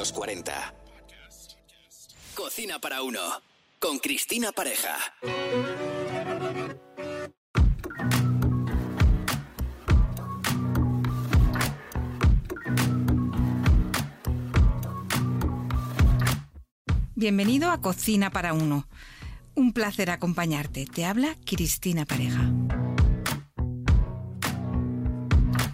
los 40. Cocina para uno. Con Cristina Pareja. Bienvenido a Cocina para Uno. Un placer acompañarte. Te habla Cristina Pareja.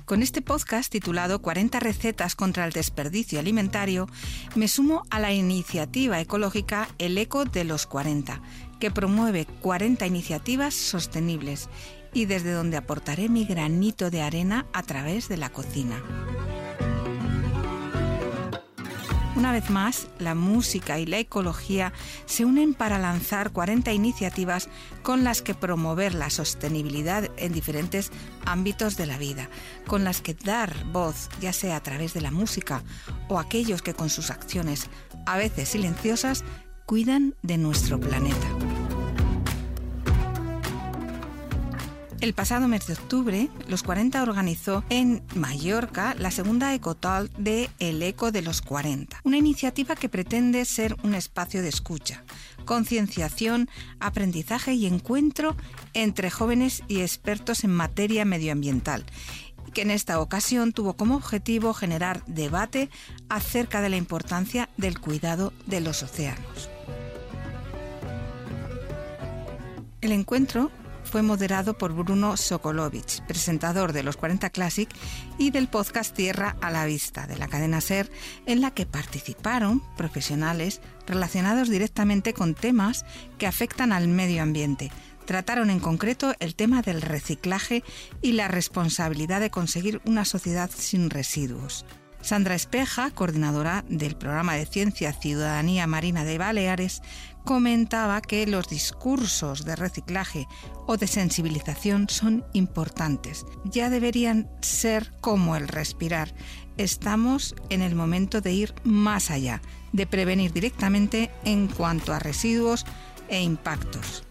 Con este podcast titulado 40 recetas contra el desperdicio alimentario, me sumo a la iniciativa ecológica El Eco de los 40, que promueve 40 iniciativas sostenibles y desde donde aportaré mi granito de arena a través de la cocina. Una vez más, la música y la ecología se unen para lanzar 40 iniciativas con las que promover la sostenibilidad en diferentes ámbitos de la vida, con las que dar voz, ya sea a través de la música o aquellos que con sus acciones, a veces silenciosas, cuidan de nuestro planeta. El pasado mes de octubre, los 40 organizó en Mallorca la segunda Ecotal de El Eco de los 40, una iniciativa que pretende ser un espacio de escucha, concienciación, aprendizaje y encuentro entre jóvenes y expertos en materia medioambiental que en esta ocasión tuvo como objetivo generar debate acerca de la importancia del cuidado de los océanos. El encuentro fue moderado por Bruno Sokolovich, presentador de los 40 Classic y del podcast Tierra a la Vista de la cadena Ser, en la que participaron profesionales relacionados directamente con temas que afectan al medio ambiente. Trataron en concreto el tema del reciclaje y la responsabilidad de conseguir una sociedad sin residuos. Sandra Espeja, coordinadora del programa de Ciencia Ciudadanía Marina de Baleares, comentaba que los discursos de reciclaje o de sensibilización son importantes. Ya deberían ser como el respirar. Estamos en el momento de ir más allá, de prevenir directamente en cuanto a residuos e impactos.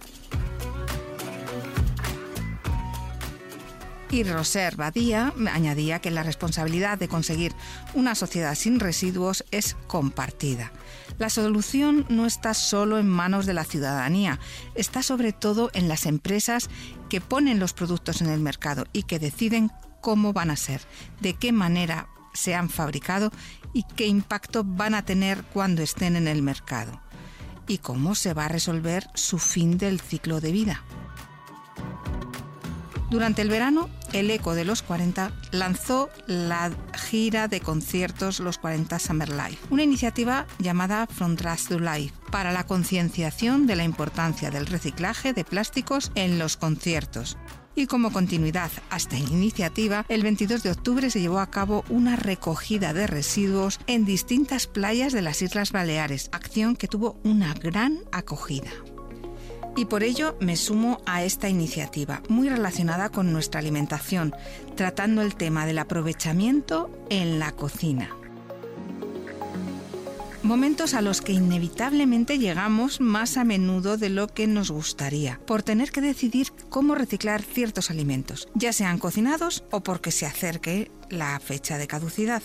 Y Roser Badía añadía que la responsabilidad de conseguir una sociedad sin residuos es compartida. La solución no está solo en manos de la ciudadanía, está sobre todo en las empresas que ponen los productos en el mercado y que deciden cómo van a ser, de qué manera se han fabricado y qué impacto van a tener cuando estén en el mercado y cómo se va a resolver su fin del ciclo de vida. Durante el verano, el Eco de los 40 lanzó la gira de conciertos Los 40 Summer Life, una iniciativa llamada From Trash to Life para la concienciación de la importancia del reciclaje de plásticos en los conciertos. Y como continuidad a esta iniciativa, el 22 de octubre se llevó a cabo una recogida de residuos en distintas playas de las Islas Baleares, acción que tuvo una gran acogida. Y por ello me sumo a esta iniciativa, muy relacionada con nuestra alimentación, tratando el tema del aprovechamiento en la cocina. Momentos a los que inevitablemente llegamos más a menudo de lo que nos gustaría, por tener que decidir cómo reciclar ciertos alimentos, ya sean cocinados o porque se acerque la fecha de caducidad.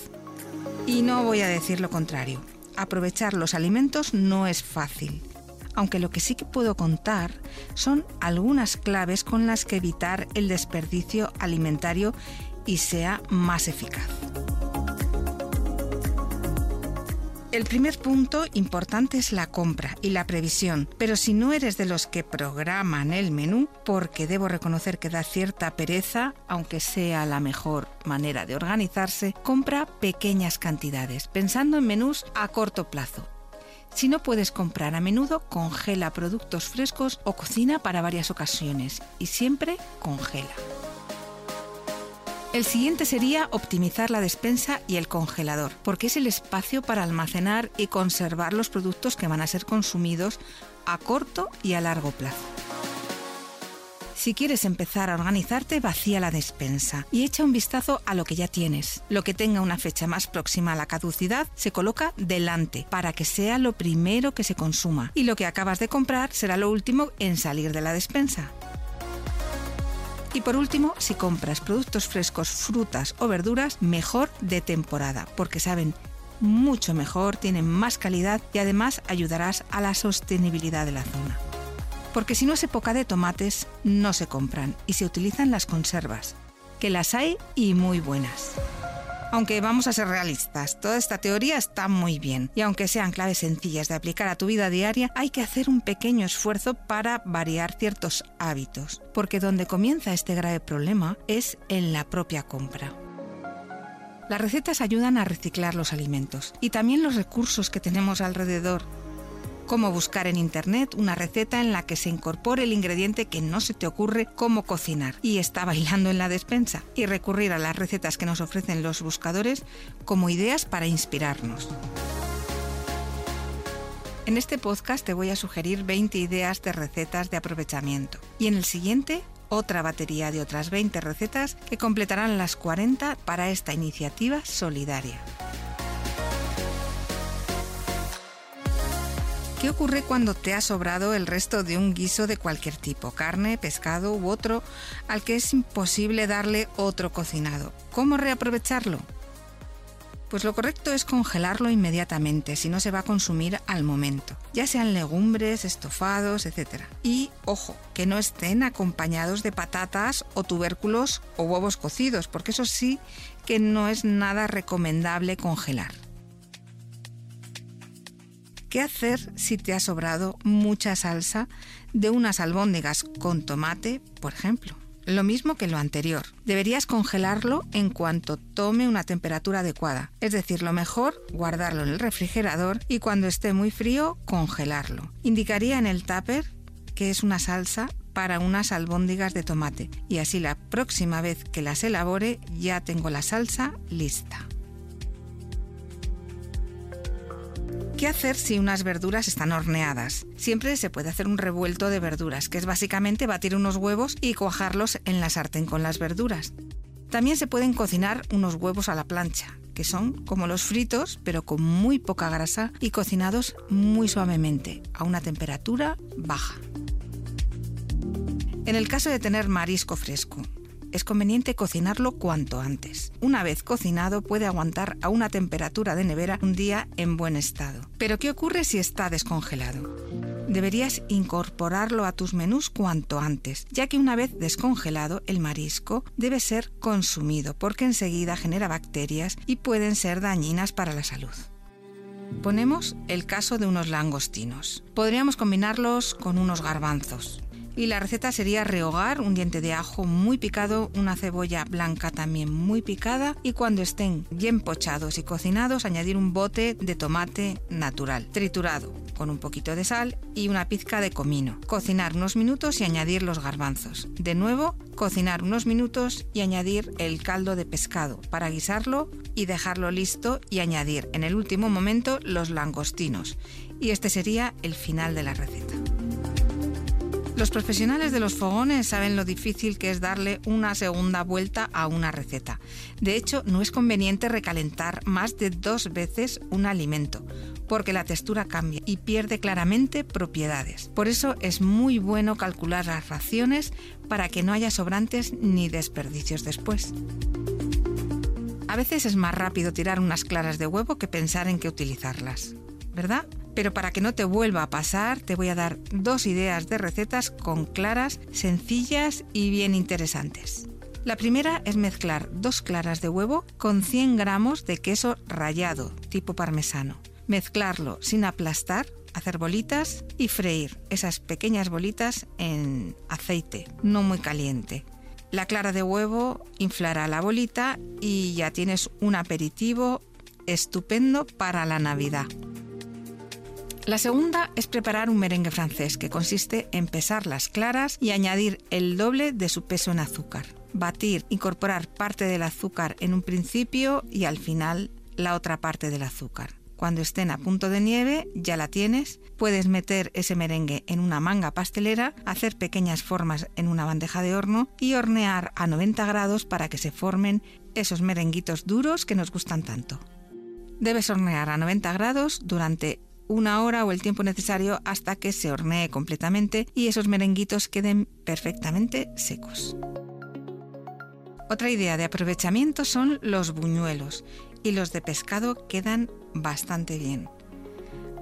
Y no voy a decir lo contrario, aprovechar los alimentos no es fácil aunque lo que sí que puedo contar son algunas claves con las que evitar el desperdicio alimentario y sea más eficaz. El primer punto importante es la compra y la previsión, pero si no eres de los que programan el menú, porque debo reconocer que da cierta pereza, aunque sea la mejor manera de organizarse, compra pequeñas cantidades, pensando en menús a corto plazo si no puedes comprar a menudo, congela productos frescos o cocina para varias ocasiones y siempre congela. El siguiente sería optimizar la despensa y el congelador, porque es el espacio para almacenar y conservar los productos que van a ser consumidos a corto y a largo plazo. Si quieres empezar a organizarte, vacía la despensa y echa un vistazo a lo que ya tienes. Lo que tenga una fecha más próxima a la caducidad se coloca delante para que sea lo primero que se consuma y lo que acabas de comprar será lo último en salir de la despensa. Y por último, si compras productos frescos, frutas o verduras, mejor de temporada, porque saben mucho mejor, tienen más calidad y además ayudarás a la sostenibilidad de la zona. Porque si no es época de tomates, no se compran y se utilizan las conservas, que las hay y muy buenas. Aunque vamos a ser realistas, toda esta teoría está muy bien y aunque sean claves sencillas de aplicar a tu vida diaria, hay que hacer un pequeño esfuerzo para variar ciertos hábitos, porque donde comienza este grave problema es en la propia compra. Las recetas ayudan a reciclar los alimentos y también los recursos que tenemos alrededor cómo buscar en Internet una receta en la que se incorpore el ingrediente que no se te ocurre cómo cocinar y está bailando en la despensa y recurrir a las recetas que nos ofrecen los buscadores como ideas para inspirarnos. En este podcast te voy a sugerir 20 ideas de recetas de aprovechamiento y en el siguiente otra batería de otras 20 recetas que completarán las 40 para esta iniciativa solidaria. ¿Qué ocurre cuando te ha sobrado el resto de un guiso de cualquier tipo, carne, pescado u otro, al que es imposible darle otro cocinado? ¿Cómo reaprovecharlo? Pues lo correcto es congelarlo inmediatamente, si no se va a consumir al momento, ya sean legumbres, estofados, etc. Y, ojo, que no estén acompañados de patatas o tubérculos o huevos cocidos, porque eso sí que no es nada recomendable congelar. ¿Qué hacer si te ha sobrado mucha salsa de unas albóndigas con tomate, por ejemplo? Lo mismo que lo anterior. Deberías congelarlo en cuanto tome una temperatura adecuada. Es decir, lo mejor, guardarlo en el refrigerador y cuando esté muy frío, congelarlo. Indicaría en el tupper que es una salsa para unas albóndigas de tomate y así la próxima vez que las elabore ya tengo la salsa lista. ¿Qué hacer si unas verduras están horneadas? Siempre se puede hacer un revuelto de verduras, que es básicamente batir unos huevos y cuajarlos en la sartén con las verduras. También se pueden cocinar unos huevos a la plancha, que son como los fritos, pero con muy poca grasa y cocinados muy suavemente, a una temperatura baja. En el caso de tener marisco fresco, es conveniente cocinarlo cuanto antes. Una vez cocinado puede aguantar a una temperatura de nevera un día en buen estado. Pero ¿qué ocurre si está descongelado? Deberías incorporarlo a tus menús cuanto antes, ya que una vez descongelado el marisco debe ser consumido porque enseguida genera bacterias y pueden ser dañinas para la salud. Ponemos el caso de unos langostinos. Podríamos combinarlos con unos garbanzos. Y la receta sería rehogar un diente de ajo muy picado, una cebolla blanca también muy picada y cuando estén bien pochados y cocinados añadir un bote de tomate natural, triturado, con un poquito de sal y una pizca de comino. Cocinar unos minutos y añadir los garbanzos. De nuevo, cocinar unos minutos y añadir el caldo de pescado para guisarlo y dejarlo listo y añadir en el último momento los langostinos. Y este sería el final de la receta. Los profesionales de los fogones saben lo difícil que es darle una segunda vuelta a una receta. De hecho, no es conveniente recalentar más de dos veces un alimento, porque la textura cambia y pierde claramente propiedades. Por eso es muy bueno calcular las raciones para que no haya sobrantes ni desperdicios después. A veces es más rápido tirar unas claras de huevo que pensar en qué utilizarlas, ¿verdad? Pero para que no te vuelva a pasar, te voy a dar dos ideas de recetas con claras, sencillas y bien interesantes. La primera es mezclar dos claras de huevo con 100 gramos de queso rallado, tipo parmesano. Mezclarlo sin aplastar, hacer bolitas y freír esas pequeñas bolitas en aceite, no muy caliente. La clara de huevo inflará la bolita y ya tienes un aperitivo estupendo para la Navidad. La segunda es preparar un merengue francés que consiste en pesar las claras y añadir el doble de su peso en azúcar. Batir, incorporar parte del azúcar en un principio y al final la otra parte del azúcar. Cuando estén a punto de nieve, ya la tienes. Puedes meter ese merengue en una manga pastelera, hacer pequeñas formas en una bandeja de horno y hornear a 90 grados para que se formen esos merenguitos duros que nos gustan tanto. Debes hornear a 90 grados durante una hora o el tiempo necesario hasta que se hornee completamente y esos merenguitos queden perfectamente secos. Otra idea de aprovechamiento son los buñuelos y los de pescado quedan bastante bien.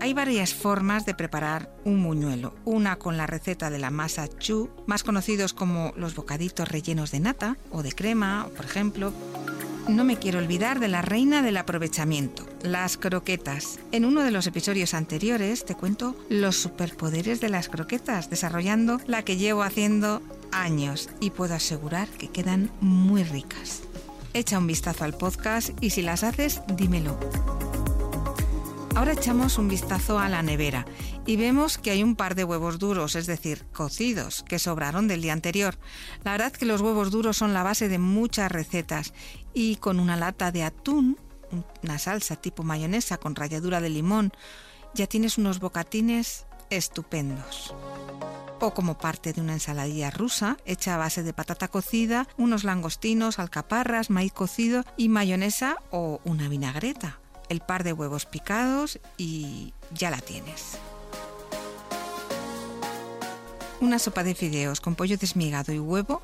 Hay varias formas de preparar un muñuelo. Una con la receta de la masa chu, más conocidos como los bocaditos rellenos de nata o de crema, por ejemplo. No me quiero olvidar de la reina del aprovechamiento, las croquetas. En uno de los episodios anteriores te cuento los superpoderes de las croquetas, desarrollando la que llevo haciendo años y puedo asegurar que quedan muy ricas. Echa un vistazo al podcast y si las haces, dímelo. Ahora echamos un vistazo a la nevera y vemos que hay un par de huevos duros, es decir, cocidos, que sobraron del día anterior. La verdad que los huevos duros son la base de muchas recetas y con una lata de atún, una salsa tipo mayonesa con ralladura de limón, ya tienes unos bocatines estupendos o como parte de una ensaladilla rusa hecha a base de patata cocida, unos langostinos, alcaparras, maíz cocido y mayonesa o una vinagreta el par de huevos picados y ya la tienes. Una sopa de fideos con pollo desmigado y huevo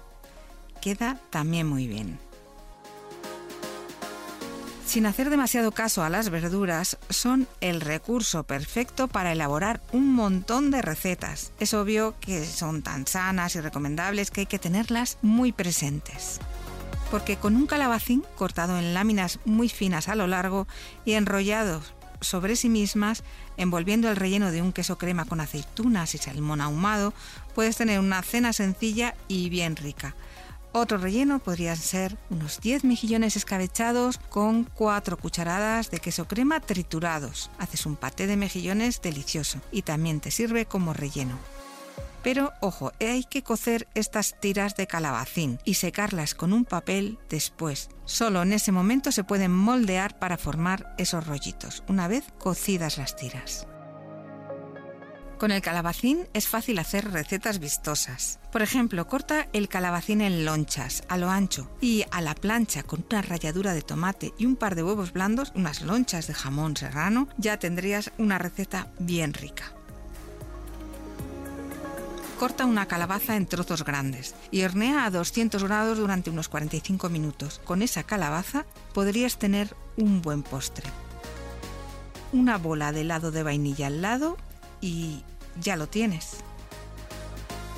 queda también muy bien. Sin hacer demasiado caso a las verduras, son el recurso perfecto para elaborar un montón de recetas. Es obvio que son tan sanas y recomendables que hay que tenerlas muy presentes porque con un calabacín cortado en láminas muy finas a lo largo y enrollados sobre sí mismas, envolviendo el relleno de un queso crema con aceitunas y salmón ahumado, puedes tener una cena sencilla y bien rica. Otro relleno podrían ser unos 10 mejillones escabechados con 4 cucharadas de queso crema triturados. Haces un paté de mejillones delicioso y también te sirve como relleno. Pero ojo, hay que cocer estas tiras de calabacín y secarlas con un papel después. Solo en ese momento se pueden moldear para formar esos rollitos, una vez cocidas las tiras. Con el calabacín es fácil hacer recetas vistosas. Por ejemplo, corta el calabacín en lonchas, a lo ancho, y a la plancha con una ralladura de tomate y un par de huevos blandos, unas lonchas de jamón serrano, ya tendrías una receta bien rica. Corta una calabaza en trozos grandes y hornea a 200 grados durante unos 45 minutos. Con esa calabaza podrías tener un buen postre. Una bola de helado de vainilla al lado y ya lo tienes.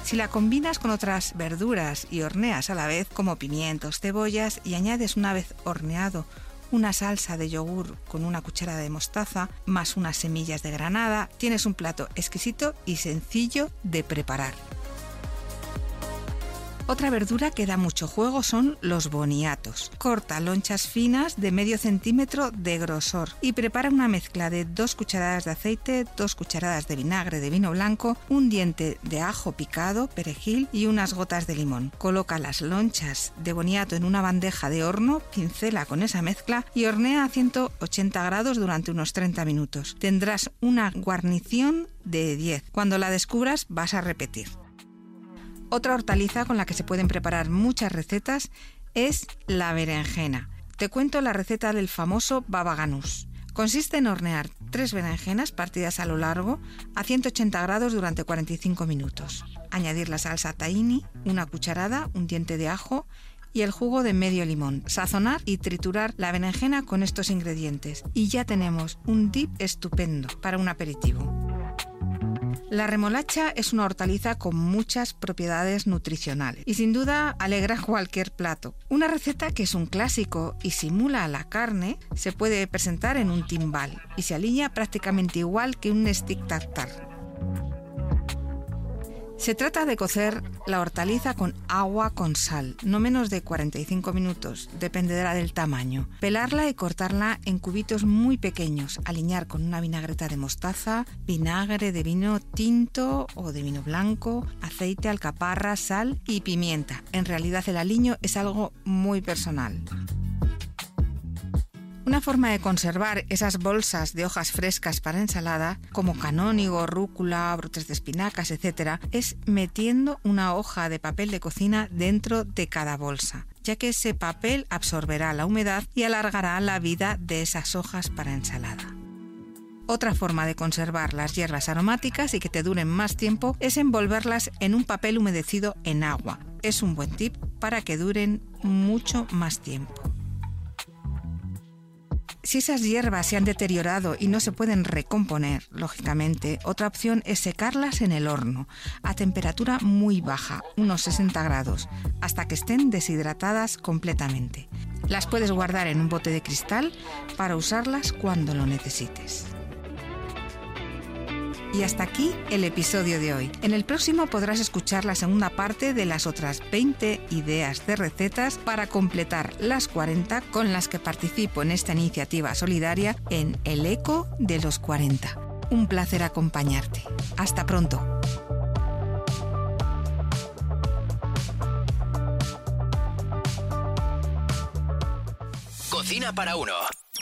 Si la combinas con otras verduras y horneas a la vez, como pimientos, cebollas, y añades una vez horneado una salsa de yogur con una cuchara de mostaza, más unas semillas de granada, tienes un plato exquisito y sencillo de preparar. Otra verdura que da mucho juego son los boniatos. Corta lonchas finas de medio centímetro de grosor y prepara una mezcla de dos cucharadas de aceite, dos cucharadas de vinagre de vino blanco, un diente de ajo picado, perejil y unas gotas de limón. Coloca las lonchas de boniato en una bandeja de horno, pincela con esa mezcla y hornea a 180 grados durante unos 30 minutos. Tendrás una guarnición de 10. Cuando la descubras vas a repetir. Otra hortaliza con la que se pueden preparar muchas recetas es la berenjena. Te cuento la receta del famoso baba. Consiste en hornear tres berenjenas partidas a lo largo a 180 grados durante 45 minutos. Añadir la salsa tahini, una cucharada, un diente de ajo y el jugo de medio limón. Sazonar y triturar la berenjena con estos ingredientes y ya tenemos un dip estupendo para un aperitivo. La remolacha es una hortaliza con muchas propiedades nutricionales y sin duda alegra cualquier plato. Una receta que es un clásico y simula la carne se puede presentar en un timbal y se alinea prácticamente igual que un stick tartar. Se trata de cocer la hortaliza con agua con sal, no menos de 45 minutos, dependerá del tamaño. Pelarla y cortarla en cubitos muy pequeños, alinear con una vinagreta de mostaza, vinagre de vino tinto o de vino blanco, aceite, alcaparra, sal y pimienta. En realidad el aliño es algo muy personal. Una forma de conservar esas bolsas de hojas frescas para ensalada, como canónigo, rúcula, brotes de espinacas, etc., es metiendo una hoja de papel de cocina dentro de cada bolsa, ya que ese papel absorberá la humedad y alargará la vida de esas hojas para ensalada. Otra forma de conservar las hierbas aromáticas y que te duren más tiempo es envolverlas en un papel humedecido en agua. Es un buen tip para que duren mucho más tiempo. Si esas hierbas se han deteriorado y no se pueden recomponer, lógicamente, otra opción es secarlas en el horno, a temperatura muy baja, unos 60 grados, hasta que estén deshidratadas completamente. Las puedes guardar en un bote de cristal para usarlas cuando lo necesites. Y hasta aquí el episodio de hoy. En el próximo podrás escuchar la segunda parte de las otras 20 ideas de recetas para completar las 40 con las que participo en esta iniciativa solidaria en El Eco de los 40. Un placer acompañarte. Hasta pronto. Cocina para uno